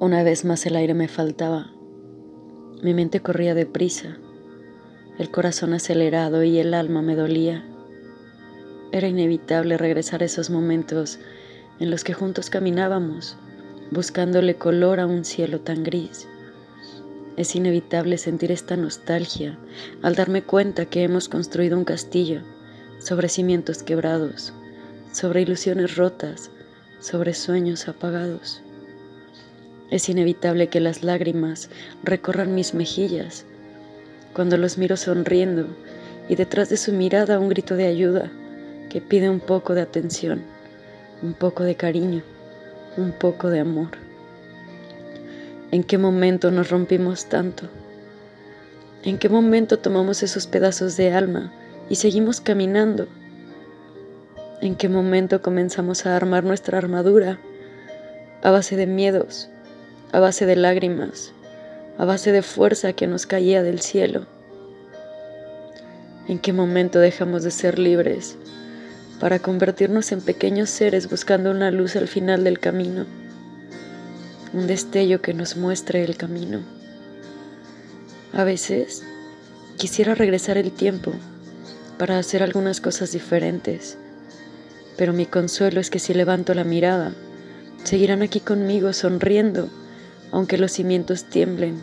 Una vez más el aire me faltaba. Mi mente corría deprisa, el corazón acelerado y el alma me dolía. Era inevitable regresar a esos momentos en los que juntos caminábamos, buscándole color a un cielo tan gris. Es inevitable sentir esta nostalgia al darme cuenta que hemos construido un castillo sobre cimientos quebrados, sobre ilusiones rotas, sobre sueños apagados. Es inevitable que las lágrimas recorran mis mejillas cuando los miro sonriendo y detrás de su mirada un grito de ayuda que pide un poco de atención, un poco de cariño, un poco de amor. ¿En qué momento nos rompimos tanto? ¿En qué momento tomamos esos pedazos de alma y seguimos caminando? ¿En qué momento comenzamos a armar nuestra armadura a base de miedos, a base de lágrimas, a base de fuerza que nos caía del cielo. ¿En qué momento dejamos de ser libres para convertirnos en pequeños seres buscando una luz al final del camino? Un destello que nos muestre el camino. A veces quisiera regresar el tiempo para hacer algunas cosas diferentes, pero mi consuelo es que si levanto la mirada, seguirán aquí conmigo sonriendo aunque los cimientos tiemblen,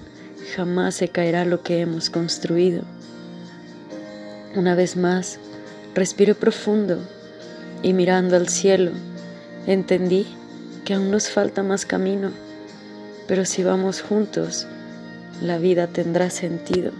jamás se caerá lo que hemos construido. Una vez más, respiro profundo y mirando al cielo, entendí que aún nos falta más camino, pero si vamos juntos, la vida tendrá sentido.